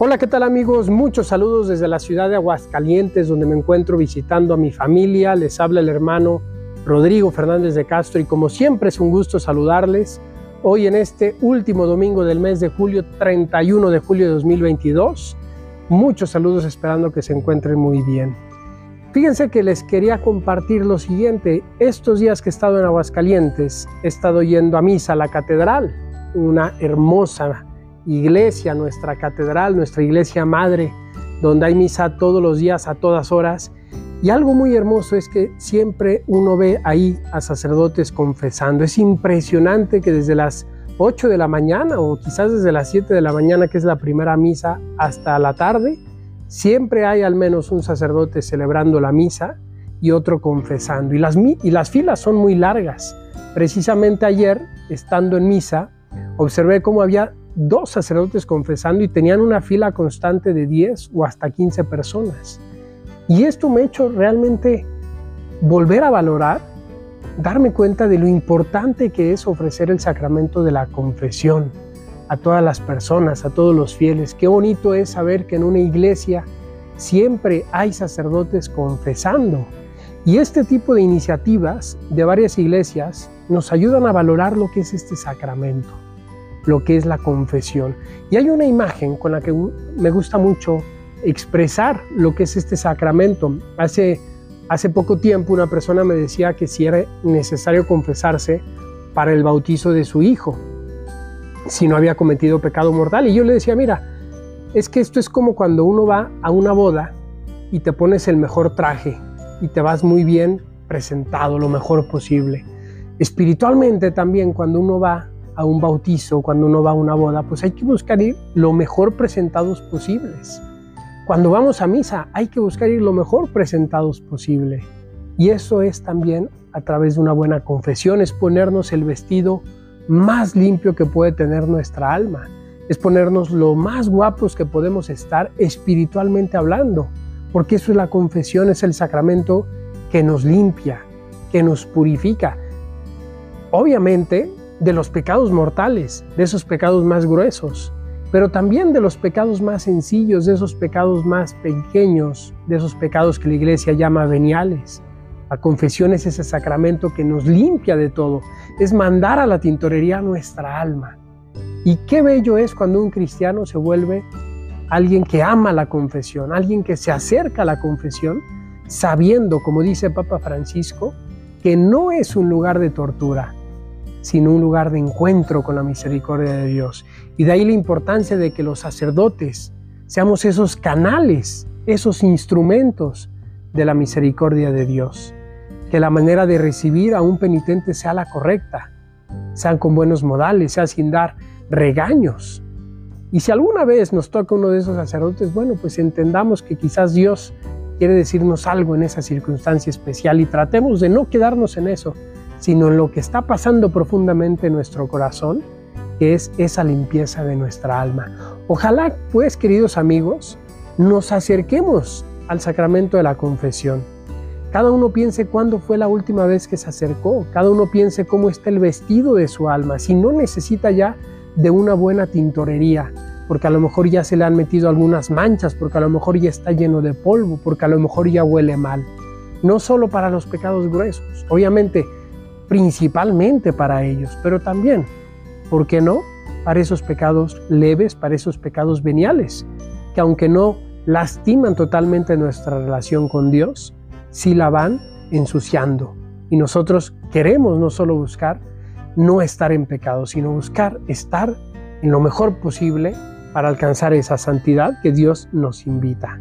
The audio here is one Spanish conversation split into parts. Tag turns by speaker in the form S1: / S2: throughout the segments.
S1: Hola, ¿qué tal amigos? Muchos saludos desde la ciudad de Aguascalientes, donde me encuentro visitando a mi familia. Les habla el hermano Rodrigo Fernández de Castro y como siempre es un gusto saludarles hoy en este último domingo del mes de julio, 31 de julio de 2022. Muchos saludos esperando que se encuentren muy bien. Fíjense que les quería compartir lo siguiente. Estos días que he estado en Aguascalientes, he estado yendo a misa a la catedral, una hermosa iglesia, nuestra catedral, nuestra iglesia madre, donde hay misa todos los días, a todas horas. Y algo muy hermoso es que siempre uno ve ahí a sacerdotes confesando. Es impresionante que desde las 8 de la mañana o quizás desde las 7 de la mañana, que es la primera misa, hasta la tarde, siempre hay al menos un sacerdote celebrando la misa y otro confesando. Y las, y las filas son muy largas. Precisamente ayer, estando en misa, observé cómo había dos sacerdotes confesando y tenían una fila constante de 10 o hasta 15 personas. Y esto me ha hecho realmente volver a valorar, darme cuenta de lo importante que es ofrecer el sacramento de la confesión a todas las personas, a todos los fieles. Qué bonito es saber que en una iglesia siempre hay sacerdotes confesando. Y este tipo de iniciativas de varias iglesias nos ayudan a valorar lo que es este sacramento lo que es la confesión. Y hay una imagen con la que me gusta mucho expresar lo que es este sacramento. Hace, hace poco tiempo una persona me decía que si era necesario confesarse para el bautizo de su hijo, si no había cometido pecado mortal. Y yo le decía, mira, es que esto es como cuando uno va a una boda y te pones el mejor traje y te vas muy bien presentado, lo mejor posible. Espiritualmente también cuando uno va a un bautizo, cuando uno va a una boda, pues hay que buscar ir lo mejor presentados posibles. Cuando vamos a misa, hay que buscar ir lo mejor presentados posible. Y eso es también a través de una buena confesión, es ponernos el vestido más limpio que puede tener nuestra alma, es ponernos lo más guapos que podemos estar espiritualmente hablando, porque eso es la confesión, es el sacramento que nos limpia, que nos purifica. Obviamente, de los pecados mortales, de esos pecados más gruesos, pero también de los pecados más sencillos, de esos pecados más pequeños, de esos pecados que la iglesia llama veniales. La confesión es ese sacramento que nos limpia de todo, es mandar a la tintorería nuestra alma. Y qué bello es cuando un cristiano se vuelve alguien que ama la confesión, alguien que se acerca a la confesión, sabiendo, como dice Papa Francisco, que no es un lugar de tortura, sino un lugar de encuentro con la misericordia de Dios. Y de ahí la importancia de que los sacerdotes seamos esos canales, esos instrumentos de la misericordia de Dios. Que la manera de recibir a un penitente sea la correcta, sean con buenos modales, sea sin dar regaños. Y si alguna vez nos toca uno de esos sacerdotes, bueno, pues entendamos que quizás Dios quiere decirnos algo en esa circunstancia especial y tratemos de no quedarnos en eso, sino en lo que está pasando profundamente en nuestro corazón, que es esa limpieza de nuestra alma. Ojalá, pues, queridos amigos, nos acerquemos al sacramento de la confesión. Cada uno piense cuándo fue la última vez que se acercó, cada uno piense cómo está el vestido de su alma, si no necesita ya de una buena tintorería, porque a lo mejor ya se le han metido algunas manchas, porque a lo mejor ya está lleno de polvo, porque a lo mejor ya huele mal. No solo para los pecados gruesos, obviamente principalmente para ellos, pero también, ¿por qué no? Para esos pecados leves, para esos pecados veniales, que aunque no lastiman totalmente nuestra relación con Dios, sí la van ensuciando. Y nosotros queremos no solo buscar no estar en pecado, sino buscar estar en lo mejor posible para alcanzar esa santidad que Dios nos invita.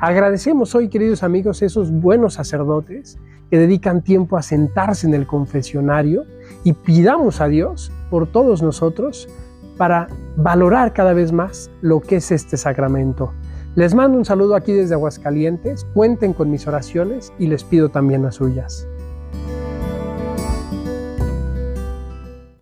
S1: Agradecemos hoy, queridos amigos, esos buenos sacerdotes que dedican tiempo a sentarse en el confesionario y pidamos a Dios por todos nosotros para valorar cada vez más lo que es este sacramento. Les mando un saludo aquí desde Aguascalientes, cuenten con mis oraciones y les pido también las suyas.